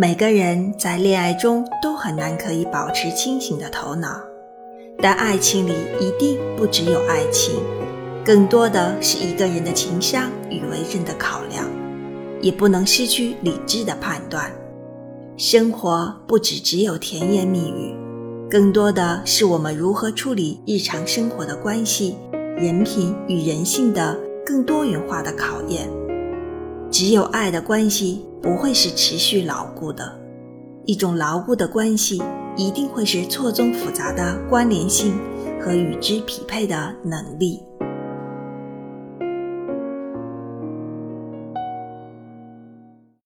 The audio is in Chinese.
每个人在恋爱中都很难可以保持清醒的头脑，但爱情里一定不只有爱情，更多的是一个人的情商与为人的考量，也不能失去理智的判断。生活不只只有甜言蜜语，更多的是我们如何处理日常生活的关系、人品与人性的更多元化的考验。只有爱的关系不会是持续牢固的，一种牢固的关系一定会是错综复杂的关联性和与之匹配的能力。